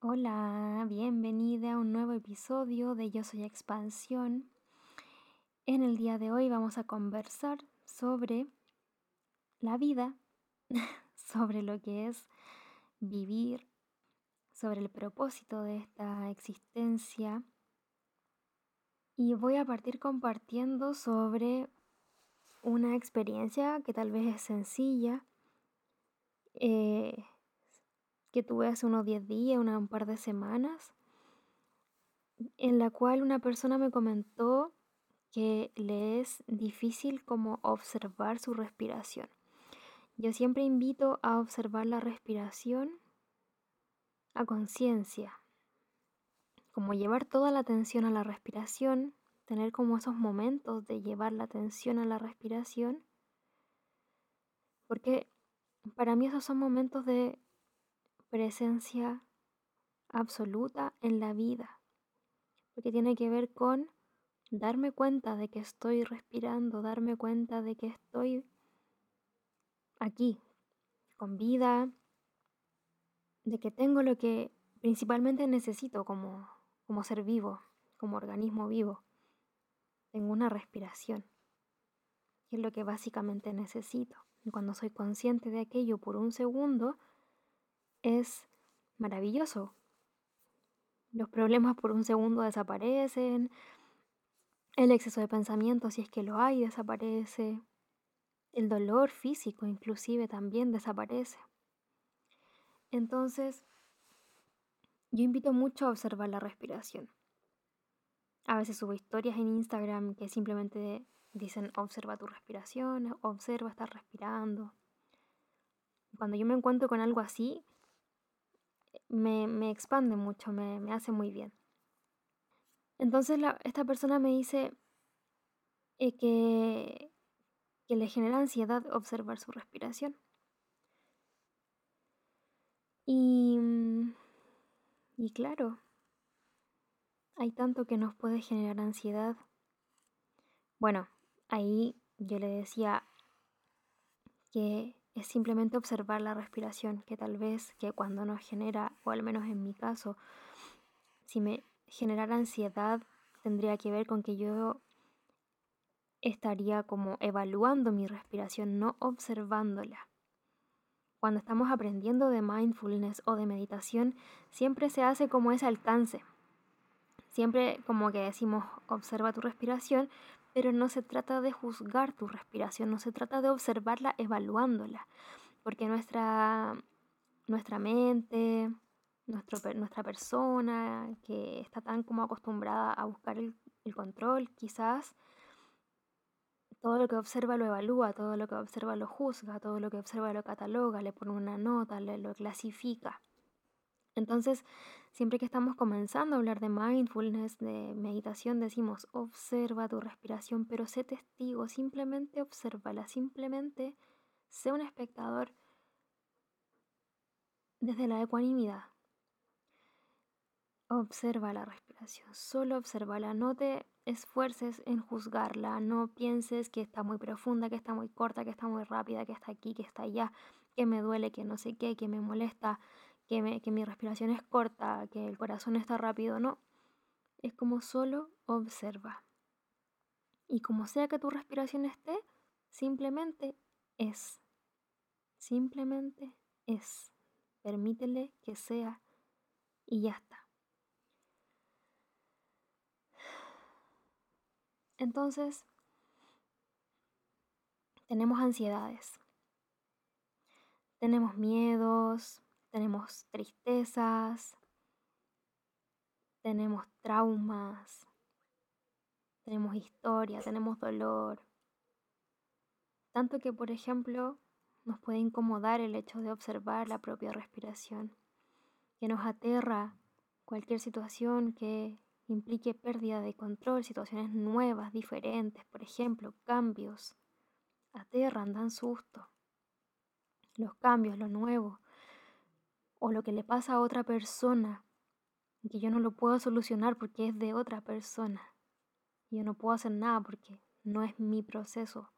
Hola, bienvenida a un nuevo episodio de Yo Soy Expansión. En el día de hoy vamos a conversar sobre la vida, sobre lo que es vivir, sobre el propósito de esta existencia. Y voy a partir compartiendo sobre una experiencia que tal vez es sencilla, eh, que tuve hace unos 10 días, una, un par de semanas, en la cual una persona me comentó que le es difícil como observar su respiración. Yo siempre invito a observar la respiración a conciencia, como llevar toda la atención a la respiración, tener como esos momentos de llevar la atención a la respiración, porque para mí esos son momentos de presencia absoluta en la vida, porque tiene que ver con darme cuenta de que estoy respirando, darme cuenta de que estoy aquí, con vida, de que tengo lo que principalmente necesito como, como ser vivo, como organismo vivo. Tengo una respiración, que es lo que básicamente necesito. Y cuando soy consciente de aquello por un segundo, es maravilloso. Los problemas por un segundo desaparecen, el exceso de pensamiento, si es que lo hay, desaparece, el dolor físico inclusive también desaparece. Entonces, yo invito mucho a observar la respiración. A veces subo historias en Instagram que simplemente dicen observa tu respiración, observa estar respirando. Cuando yo me encuentro con algo así, me, expande mucho, me, hace muy bien. Entonces esta persona me dice eh, que, que le genera ansiedad observar su respiración. Y, y claro, hay tanto que nos puede generar ansiedad. Bueno, ahí yo le decía que simplemente observar la respiración, que tal vez que cuando nos genera, o al menos en mi caso, si me generara ansiedad, tendría que ver con que yo estaría como evaluando mi respiración, no observándola. Cuando estamos aprendiendo de mindfulness o de meditación, siempre se hace como ese alcance. Siempre como que decimos observa tu respiración, pero no se trata de juzgar tu respiración, no se trata de observarla evaluándola, porque nuestra, nuestra mente, nuestra persona que está tan como acostumbrada a buscar el, control, quizás todo lo que observa lo evalúa, todo lo que observa lo juzga, todo lo que observa lo cataloga, le pone una nota, le lo clasifica. Entonces, siempre que estamos comenzando a hablar de mindfulness, de meditación, decimos, observa tu respiración, pero sé testigo, simplemente obsérvala, simplemente sé un espectador desde la ecuanimidad. Observa la respiración, solo observala, no te esfuerces en juzgarla, no pienses que está muy profunda, que está muy corta, que está muy rápida, que está aquí, que está allá, que me duele, que no sé qué, que me molesta, que, mi respiración es corta, que el corazón está rápido, no. Es como solo observa. Y como sea que tu respiración esté, simplemente es. Simplemente es. Permítele que sea y ya está. Entonces, tenemos ansiedades, tenemos miedos, tenemos tristezas, tenemos traumas, tenemos historia, tenemos dolor. Tanto que, por ejemplo, nos puede incomodar el hecho de observar la propia respiración, que nos aterra cualquier situación que implique pérdida de control, situaciones nuevas, diferentes, por ejemplo, cambios. Aterran, dan susto. Los cambios, lo nuevo, o lo que le pasa a otra persona, que yo no lo puedo solucionar porque es de otra persona. Yo no puedo hacer nada porque no es mi proceso.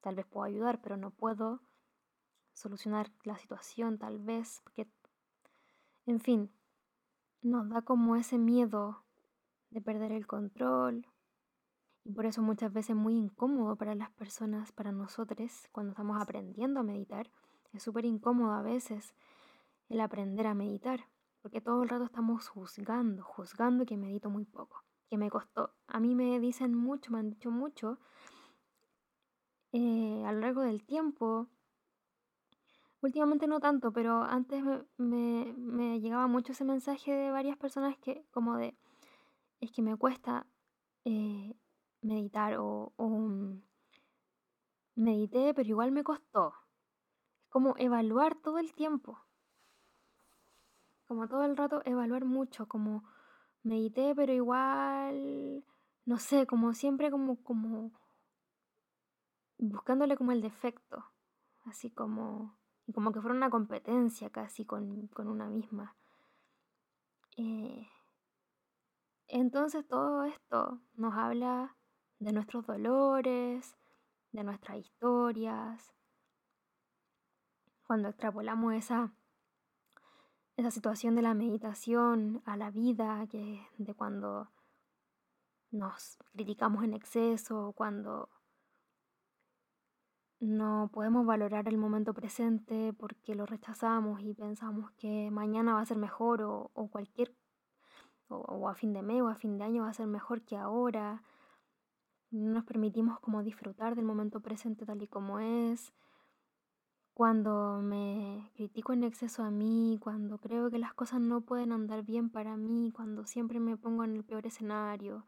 Tal vez puedo ayudar, pero no puedo solucionar la situación, tal vez, porque En fin, nos da como ese miedo de perder el control. Y por eso muchas veces es muy incómodo para las personas, para nosotros, cuando estamos aprendiendo a meditar. Es súper incómodo a veces el aprender a meditar, porque todo el rato estamos juzgando, juzgando que medito muy poco, que me costó. A mí me dicen mucho, me han dicho mucho eh, a lo largo del tiempo. Últimamente no tanto, pero antes me, llegaba mucho ese mensaje de varias personas que como de, es que me cuesta eh, meditar o, mm, medité, pero igual me costó. Es como evaluar todo el tiempo. Como todo el rato evaluar mucho, como medité, pero igual, no sé, como siempre como, como buscándole como el defecto, así como, como que fuera una competencia casi con, con una misma. Eh, entonces todo esto nos habla de nuestros dolores, de nuestras historias. Cuando extrapolamos esa, esa situación de la meditación a la vida, que de cuando nos criticamos en exceso, cuando no podemos valorar el momento presente porque lo rechazamos y pensamos que mañana va a ser mejor o, o cualquier o, a fin de mes o a fin de año va a ser mejor que ahora. No nos permitimos como disfrutar del momento presente tal y como es. Cuando me critico en exceso a mí, cuando creo que las cosas no pueden andar bien para mí, cuando siempre me pongo en el peor escenario,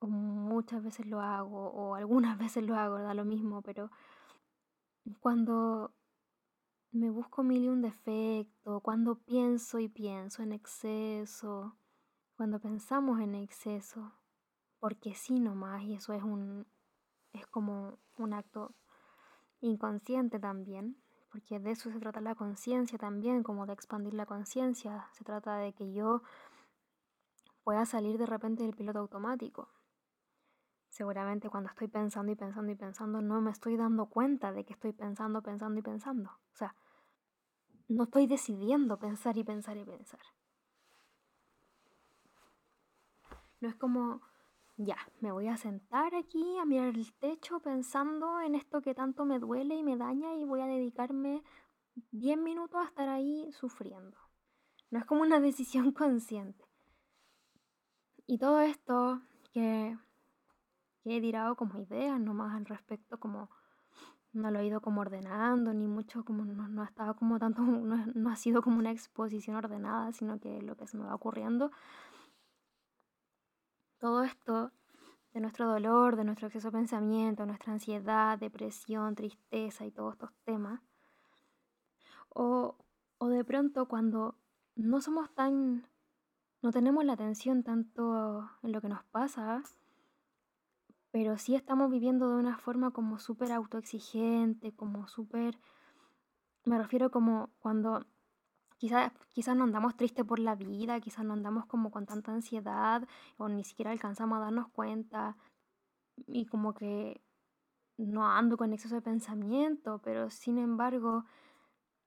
o muchas veces lo hago, o algunas veces lo hago, da lo mismo, pero cuando me busco mil y un defecto, cuando pienso y pienso en exceso, cuando pensamos en exceso, porque sí nomás, y eso es un es como un acto inconsciente también, porque de eso se trata la conciencia también, como de expandir la conciencia, se trata de que yo pueda salir de repente del piloto automático. Seguramente cuando estoy pensando y pensando y pensando no me estoy dando cuenta de que estoy pensando, pensando y pensando. O sea, no estoy decidiendo pensar y pensar y pensar. No es como, ya, me voy a sentar aquí a mirar el techo pensando en esto que tanto me duele y me daña y voy a dedicarme 10 minutos a estar ahí sufriendo. No es como una decisión consciente. Y todo esto que, que he tirado como ideas nomás al respecto, como no lo he ido como ordenando, ni mucho, como no, ha estado como tanto, no, ha sido como una exposición ordenada, sino que lo que se me va ocurriendo. Todo esto de nuestro dolor, de nuestro exceso de pensamiento, nuestra ansiedad, depresión, tristeza y todos estos temas. O, o de pronto cuando no somos tan, no tenemos la atención tanto en lo que nos pasa, pero sí estamos viviendo de una forma como súper autoexigente, como súper, me refiero como cuando quizás quizás no andamos tristes por la vida, quizás no andamos como con tanta ansiedad o ni siquiera alcanzamos a darnos cuenta y como que no ando con exceso de pensamiento, pero sin embargo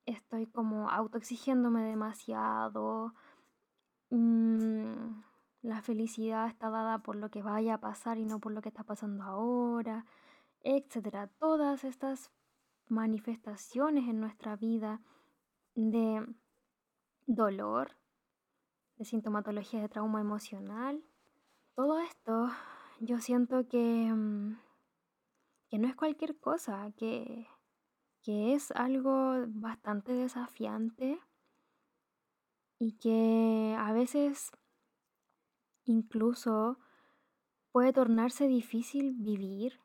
estoy como autoexigiéndome demasiado. Mm, la felicidad está dada por lo que vaya a pasar y no por lo que está pasando ahora, etcétera. Todas estas manifestaciones en nuestra vida de dolor, de sintomatología de trauma emocional, todo esto yo siento que, mm, que no es cualquier cosa, que, que es algo bastante desafiante y que a veces Incluso puede tornarse difícil vivir,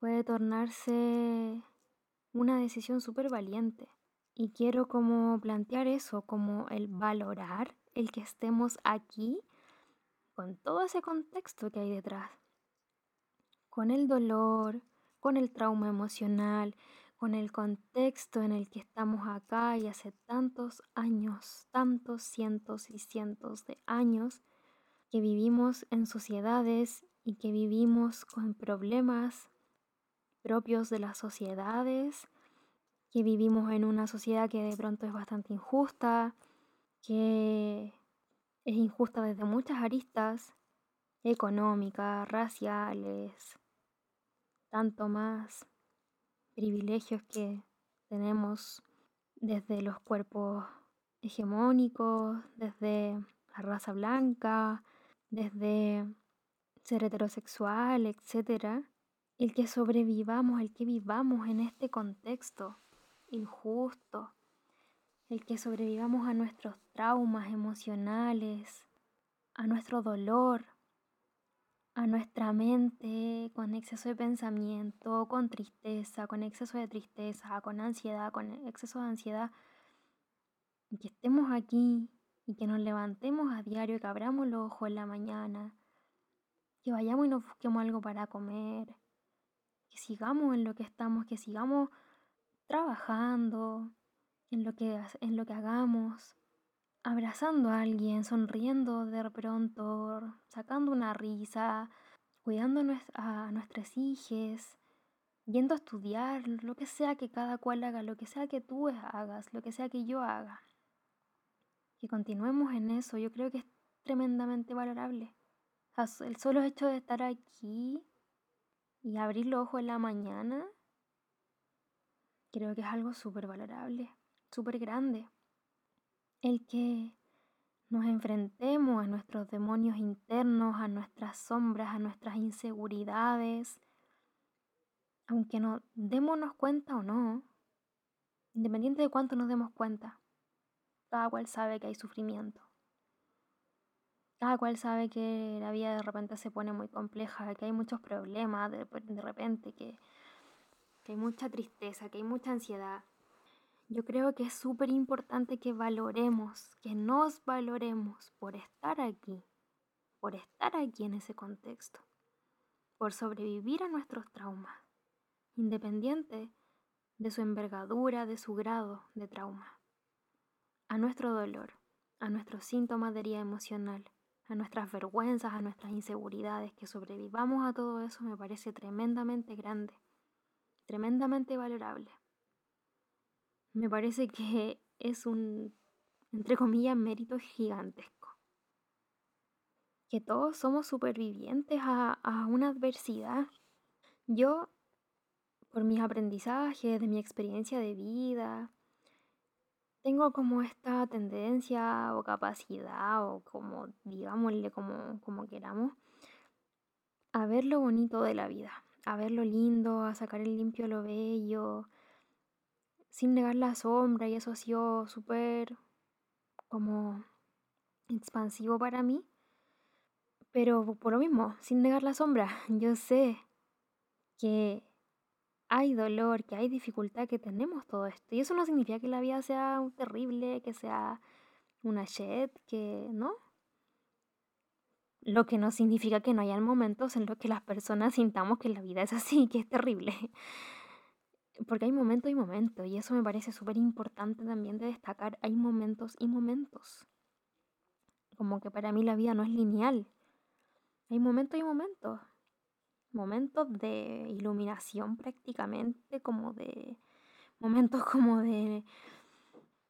puede tornarse una decisión súper valiente. Y quiero como plantear eso, como el valorar el que estemos aquí con todo ese contexto que hay detrás. Con el dolor, con el trauma emocional, con el contexto en el que estamos acá y hace tantos años, tantos cientos y cientos de años que vivimos en sociedades y que vivimos con problemas propios de las sociedades, que vivimos en una sociedad que de pronto es bastante injusta, que es injusta desde muchas aristas, económicas, raciales, tanto más privilegios que tenemos desde los cuerpos hegemónicos, desde la raza blanca, desde ser heterosexual, etc. El que sobrevivamos, el que vivamos en este contexto injusto, el que sobrevivamos a nuestros traumas emocionales, a nuestro dolor, a nuestra mente con exceso de pensamiento, con tristeza, con exceso de tristeza, con ansiedad, con exceso de ansiedad, y que estemos aquí y que nos levantemos a diario, que abramos los ojos en la mañana, que vayamos y nos busquemos algo para comer, que sigamos en lo que estamos, que sigamos trabajando, en lo que, en lo que hagamos, abrazando a alguien, sonriendo de pronto, sacando una risa, cuidando a nuestras hijas, yendo a estudiar, lo que sea que cada cual haga, lo que sea que tú hagas, lo que sea que yo haga. Que continuemos en eso, yo creo que es tremendamente valorable. el solo hecho de estar aquí y abrir los ojos en la mañana creo que es algo súper valorable, súper grande. El que nos enfrentemos a nuestros demonios internos, a nuestras sombras, a nuestras inseguridades, aunque no démonos cuenta o no, independiente de cuánto nos demos cuenta, cada cual sabe que hay sufrimiento. Cada cual sabe que la vida de repente se pone muy compleja, que hay muchos problemas de, de repente, que que hay mucha tristeza, que hay mucha ansiedad. Yo creo que es súper importante que valoremos, que nos valoremos por estar aquí, por estar aquí en ese contexto, por sobrevivir a nuestros traumas, independiente de su envergadura, de su grado de trauma, a nuestro dolor, a nuestros síntomas de herida emocional, a nuestras vergüenzas, a nuestras inseguridades, que sobrevivamos a todo eso me parece tremendamente grande tremendamente valorable. Me parece que es un, entre comillas, mérito gigantesco. Que todos somos supervivientes a, una adversidad. Yo, por mis aprendizajes, de mi experiencia de vida, tengo como esta tendencia o capacidad o como, digámosle como, como queramos, a ver lo bonito de la vida a ver lo lindo, a sacar el limpio lo bello, sin negar la sombra y eso ha sido súper como expansivo para mí. Pero por lo mismo, sin negar la sombra, yo sé que hay dolor, que hay dificultad, que tenemos todo esto. Y eso no significa que la vida sea terrible, que sea una shit, que no. Lo que no significa que no hayan momentos en los que las personas sintamos que la vida es así, que es terrible. Porque hay momentos y momentos, y eso me parece súper importante también de destacar. Hay momentos y momentos. Como que para mí la vida no es lineal. Hay momentos y momentos. Momentos de iluminación prácticamente, como de... Momentos como de...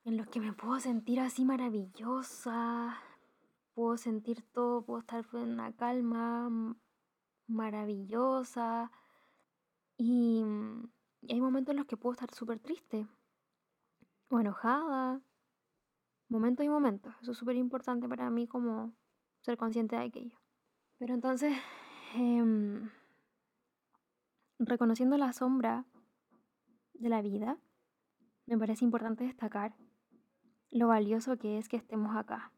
en los que me puedo sentir así maravillosa, puedo sentir todo, puedo estar en una calma maravillosa. Y, hay momentos en los que puedo estar súper triste o enojada. Momentos y momentos. Eso es súper importante para mí como ser consciente de aquello. Pero entonces, em, reconociendo la sombra de la vida, me parece importante destacar lo valioso que es que estemos acá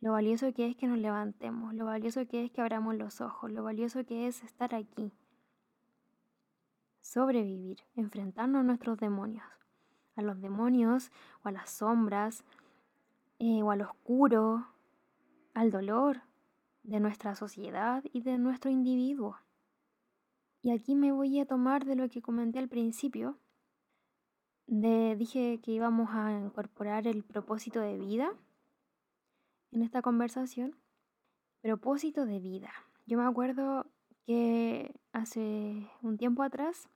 lo valioso que es que nos levantemos, lo valioso que es que abramos los ojos, lo valioso que es estar aquí. Sobrevivir, enfrentarnos a nuestros demonios, a los demonios o a las sombras eh, o al oscuro, al dolor de nuestra sociedad y de nuestro individuo. Y aquí me voy a tomar de lo que comenté al principio. De, dije que íbamos a incorporar el propósito de vida en esta conversación. Propósito de vida. Yo me acuerdo que hace un tiempo atrás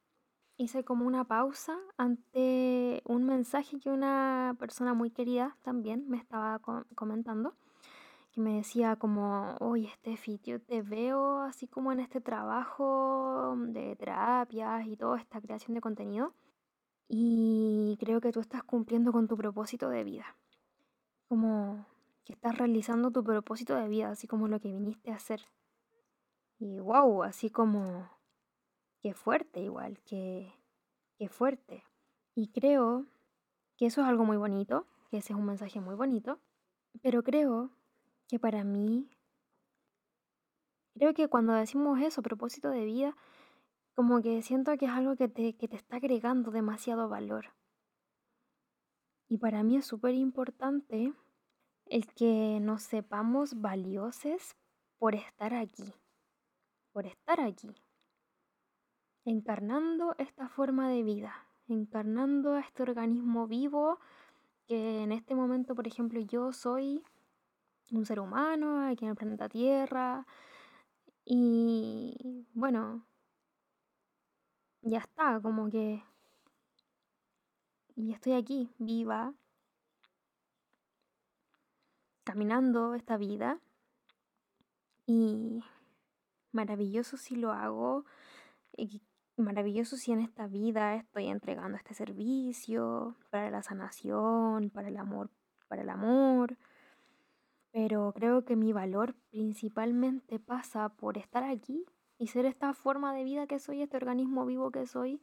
hice como una pausa ante un mensaje que una persona muy querida también me estaba comentando, que me decía como, oye Steffi, yo te veo así como en este trabajo de terapias y toda esta creación de contenido y creo que tú estás cumpliendo con tu propósito de vida, como que estás realizando tu propósito de vida, así como lo que viniste a hacer. Y wow, así como Qué fuerte igual, qué, qué fuerte. Y creo que eso es algo muy bonito, que ese es un mensaje muy bonito, pero creo que para mí, creo que cuando decimos eso, propósito de vida, como que siento que es algo que te, que te está agregando demasiado valor. Y para mí es súper importante el que nos sepamos valiosos por estar aquí, por estar aquí, encarnando esta forma de vida, encarnando a este organismo vivo que en este momento, por ejemplo, yo soy un ser humano aquí en el planeta Tierra y bueno, ya está, como que... Y estoy aquí, viva, caminando esta vida y maravilloso si lo hago maravilloso si en esta vida estoy entregando este servicio para la sanación, para el amor, para el amor. Pero creo que mi valor principalmente pasa por estar aquí y ser esta forma de vida que soy, este organismo vivo que soy.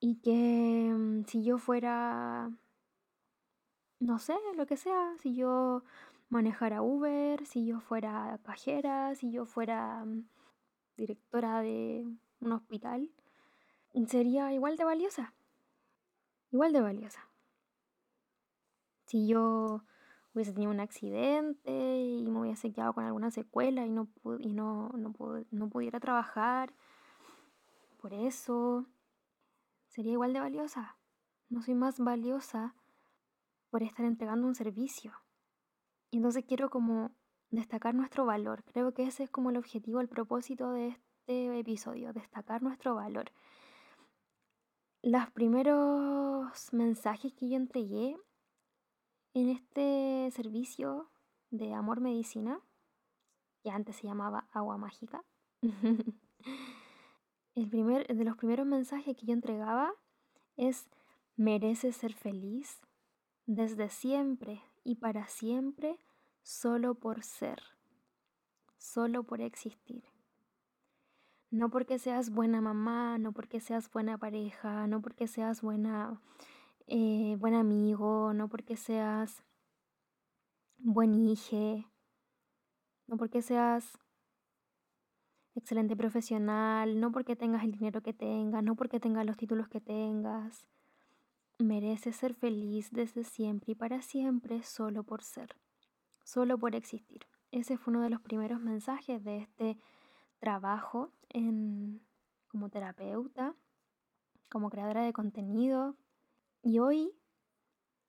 Y que mm, si yo fuera, no sé, lo que sea, si yo manejara Uber, si yo fuera cajera, si yo fuera mm, directora de un hospital, sería igual de valiosa. Igual de valiosa. Si yo hubiese tenido un accidente y me hubiese quedado con alguna secuela y no, y no, no pudiera trabajar, por eso sería igual de valiosa. No soy más valiosa por estar entregando un servicio. Y entonces quiero como destacar nuestro valor. Creo que ese es como el objetivo, el propósito de este episodio, destacar nuestro valor. Los primeros mensajes que yo entregué en este servicio de amor medicina, que antes se llamaba agua mágica, el primer, de los primeros mensajes que yo entregaba es, mereces ser feliz desde siempre y para siempre solo por ser, solo por existir. No porque seas buena mamá, no porque seas buena pareja, no porque seas buena, eh, buen amigo, no porque seas buen hijo, no porque seas excelente profesional, no porque tengas el dinero que tengas, no porque tengas los títulos que tengas. Mereces ser feliz desde siempre y para siempre solo por ser solo por existir. Ese fue uno de los primeros mensajes de este trabajo en, como terapeuta, como creadora de contenido. Y hoy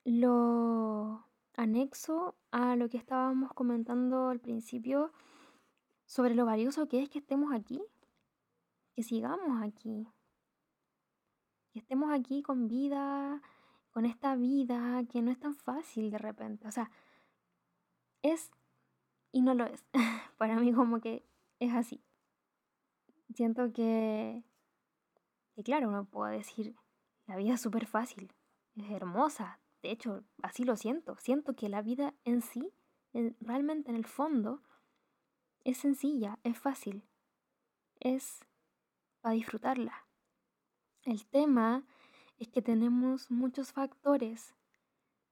lo anexo a lo que estábamos comentando al principio sobre lo valioso que es que estemos aquí, que sigamos aquí, estemos aquí con vida, con esta vida que no es tan fácil de repente. O sea, es y no lo es. Para mí como que es así. Siento que, que claro, uno puede decir, la vida es súper fácil, es hermosa. De hecho, así lo siento. Siento que la vida en sí, realmente en el fondo, es sencilla, es fácil. Es para disfrutarla. El tema es que tenemos muchos factores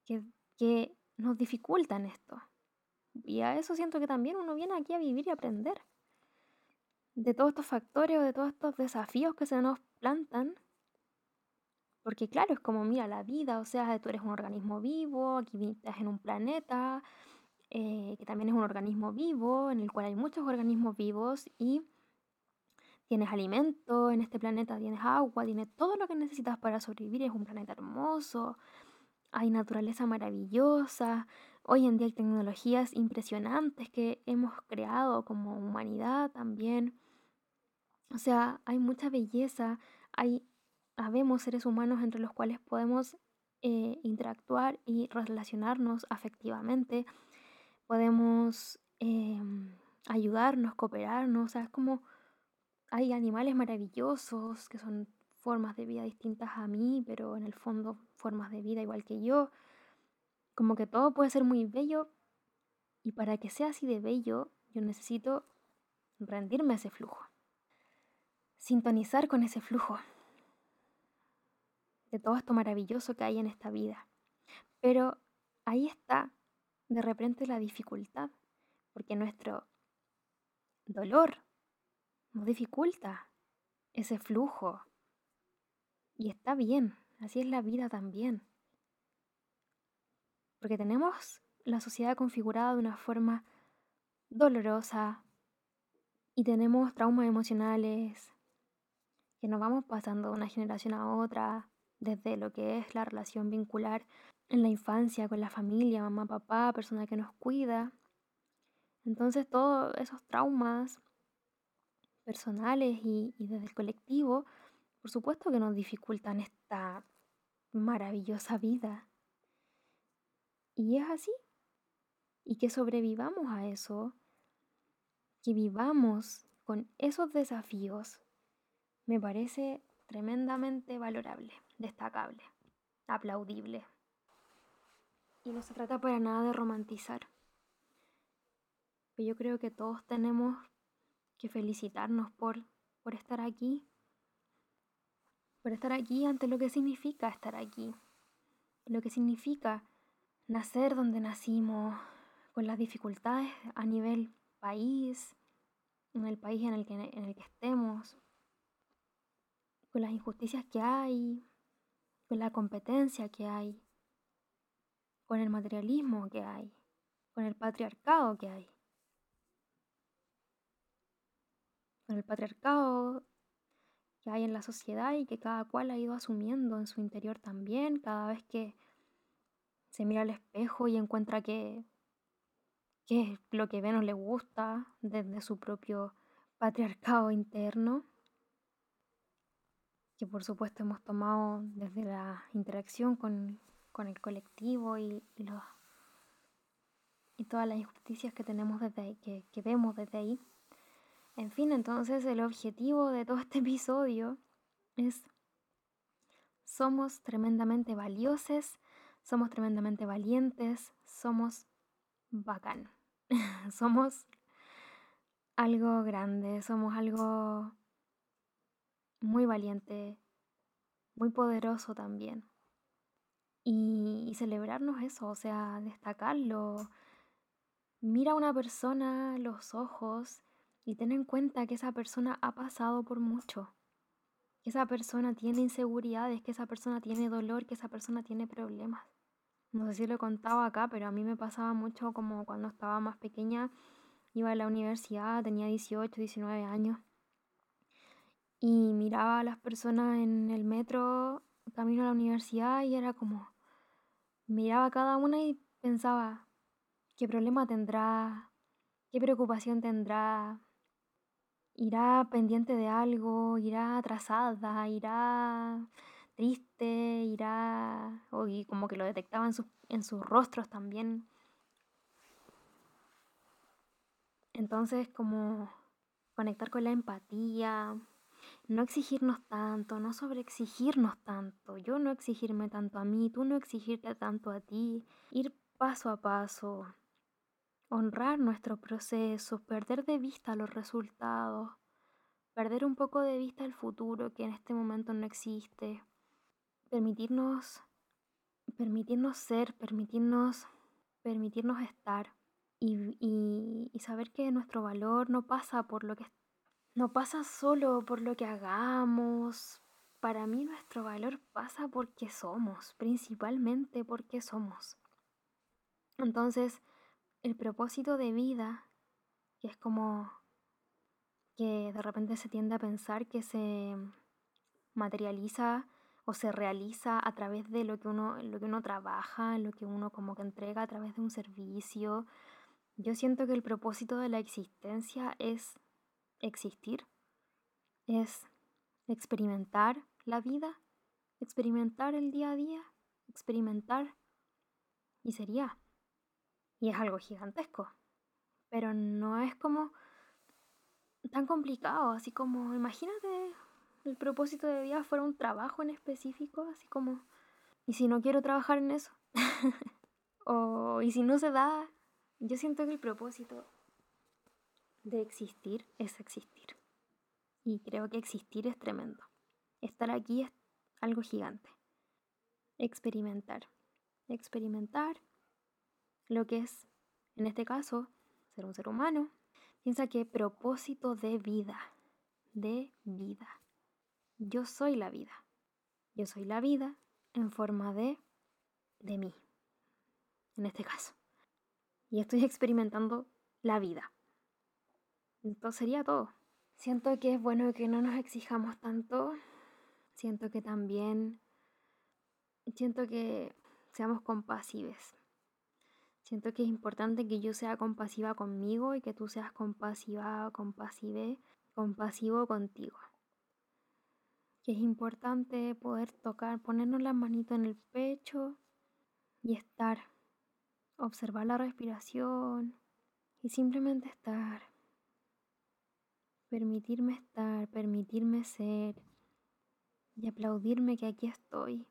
que, que nos dificultan esto. Y a eso siento que también uno viene aquí a vivir y aprender. De todos estos factores o de todos estos desafíos que se nos plantan. Porque claro, es como, mira, la vida, o sea, tú eres un organismo vivo, aquí estás en un planeta, eh, que también es un organismo vivo, en el cual hay muchos organismos vivos y tienes alimento en este planeta, tienes agua, tienes todo lo que necesitas para sobrevivir, es un planeta hermoso, hay naturaleza maravillosa, Hoy en día hay tecnologías impresionantes que hemos creado como humanidad también. O sea, hay mucha belleza, hay, habemos seres humanos entre los cuales podemos eh, interactuar y relacionarnos afectivamente, podemos em, ayudarnos, cooperarnos, o sea, es como hay animales maravillosos que son formas de vida distintas a mí, pero en el fondo formas de vida igual que yo. Como que todo puede ser muy bello y para que sea así de bello, yo necesito rendirme a ese flujo. Sintonizar con ese flujo de todo esto maravilloso que hay en esta vida. Pero ahí está de repente la dificultad, porque nuestro dolor nos dificulta ese flujo. Y está bien, así es la vida también. Porque tenemos la sociedad configurada de una forma dolorosa y tenemos traumas emocionales que nos vamos pasando de una generación a otra, desde lo que es la relación vincular en la infancia con la familia, mamá, papá, persona que nos cuida. Entonces todos esos traumas personales y, y desde el colectivo, por supuesto que nos dificultan esta maravillosa vida. Y es así. Y que sobrevivamos a eso, que vivamos con esos desafíos, me parece tremendamente valorable, destacable, aplaudible. Y no se trata para nada de romantizar. Yo creo que todos tenemos que felicitarnos por, por estar aquí, por estar aquí ante lo que significa estar aquí, lo que significa nacer donde nacimos, con las dificultades a nivel país, en el país en el que, en el que estemos, con las injusticias que hay, con la competencia que hay, con el materialismo que hay, con el patriarcado que hay. Con el patriarcado que hay en la sociedad y que cada cual ha ido asumiendo en su interior también, cada vez que se mira al espejo y encuentra que, que lo que ve no le gusta desde su propio patriarcado interno, que por supuesto hemos tomado desde la interacción con, el colectivo y, los, y todas las injusticias que tenemos desde ahí, que, que vemos desde ahí. En fin, entonces el objetivo de todo este episodio es somos tremendamente valiosos somos tremendamente valientes, somos bacán, somos algo grande, somos algo muy valiente, muy poderoso también. Y, celebrarnos eso, o sea, destacarlo. Mira a una persona los ojos y ten en cuenta que esa persona ha pasado por mucho. Que esa persona tiene inseguridades, que esa persona tiene dolor, que esa persona tiene problemas. No sé si lo he contado acá, pero a mí me pasaba mucho como cuando estaba más pequeña, iba a la universidad, tenía 18, 19 años, y miraba a las personas en el metro camino a la universidad y era como, miraba a cada una y pensaba, ¿qué problema tendrá? ¿Qué preocupación tendrá? ¿Irá pendiente de algo? ¿Irá atrasada? ¿Irá triste, irá, y como que lo detectaba en, en sus rostros también. Entonces, como conectar con la empatía, no exigirnos tanto, no sobreexigirnos tanto, yo no exigirme tanto a mí, tú no exigirte tanto a ti, ir paso a paso, honrar nuestros procesos, perder de vista los resultados, perder un poco de vista el futuro que en este momento no existe, permitirnos, permitirnos ser, permitirnos, permitirnos estar y, saber que nuestro valor no pasa por lo que no pasa solo por lo que hagamos. Para mí nuestro valor pasa porque somos, principalmente porque somos. Entonces, el propósito de vida, es como que de repente se tiende a pensar que se materializa o se realiza a través de lo que uno, lo que uno trabaja, lo que uno como que entrega a través de un servicio. Yo siento que el propósito de la existencia es existir, es experimentar la vida, experimentar el día a día, experimentar. Y sería. Y es algo gigantesco. Pero no es como tan complicado, así como, imagínate el propósito de vida fuera un trabajo en específico, así como, ¿y si no quiero trabajar en eso? o, ¿y si no se da? Yo siento que el propósito de existir es existir. Y creo que existir es tremendo. Estar aquí es algo gigante. Experimentar. Experimentar lo que es, en este caso, ser un ser humano. Piensa que propósito de vida. De vida. Yo soy la vida. Yo soy la vida en forma de de mí. En este caso. Y estoy experimentando la vida. Entonces sería todo. Siento que es bueno que no nos exijamos tanto. Siento que también, siento que seamos compasivos. Siento que es importante que yo sea compasiva conmigo y que tú seas compasiva, compasive, compasivo contigo. Que es importante poder tocar, ponernos la manito en el pecho y estar, observar la respiración y simplemente estar permitirme estar, permitirme ser y aplaudirme que aquí estoy,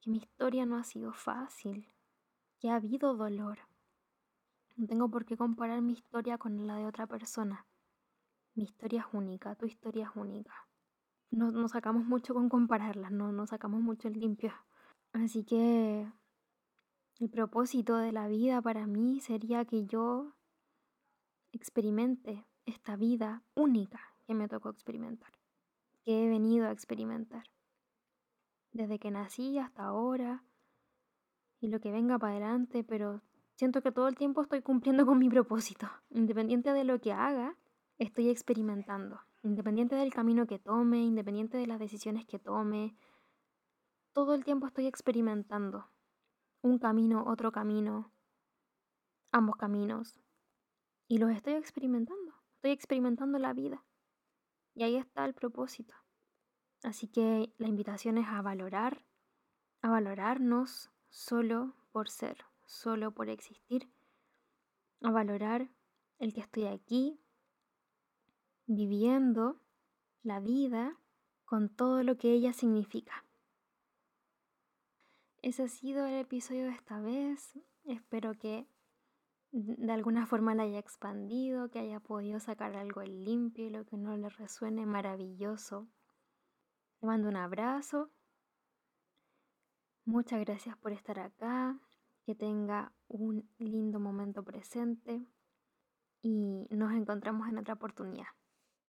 que mi historia no ha sido fácil, que ha habido dolor. No tengo por qué comparar mi historia con la de otra persona. Mi historia es única, tu historia es única. No nos sacamos mucho con compararlas, no nos sacamos mucho el limpio. Así que el propósito de la vida para mí sería que yo experimente esta vida única que me tocó experimentar, que he venido a experimentar. Desde que nací hasta ahora y lo que venga para adelante, pero siento que todo el tiempo estoy cumpliendo con mi propósito. Independiente de lo que haga, estoy experimentando. Independiente del camino que tome, independiente de las decisiones que tome, todo el tiempo estoy experimentando. Un camino, otro camino, ambos caminos. Y los estoy experimentando. Estoy experimentando la vida. Y ahí está el propósito. Así que la invitación es a valorar, a valorarnos solo por ser, solo por existir, a valorar el que estoy aquí, viviendo la vida con todo lo que ella significa. Ese ha sido el episodio de esta vez. Espero que de alguna forma la haya expandido, que haya podido sacar algo limpio y lo que no le resuene maravilloso. Le mando un abrazo. Muchas gracias por estar acá. Que tenga un lindo momento presente. Y nos encontramos en otra oportunidad.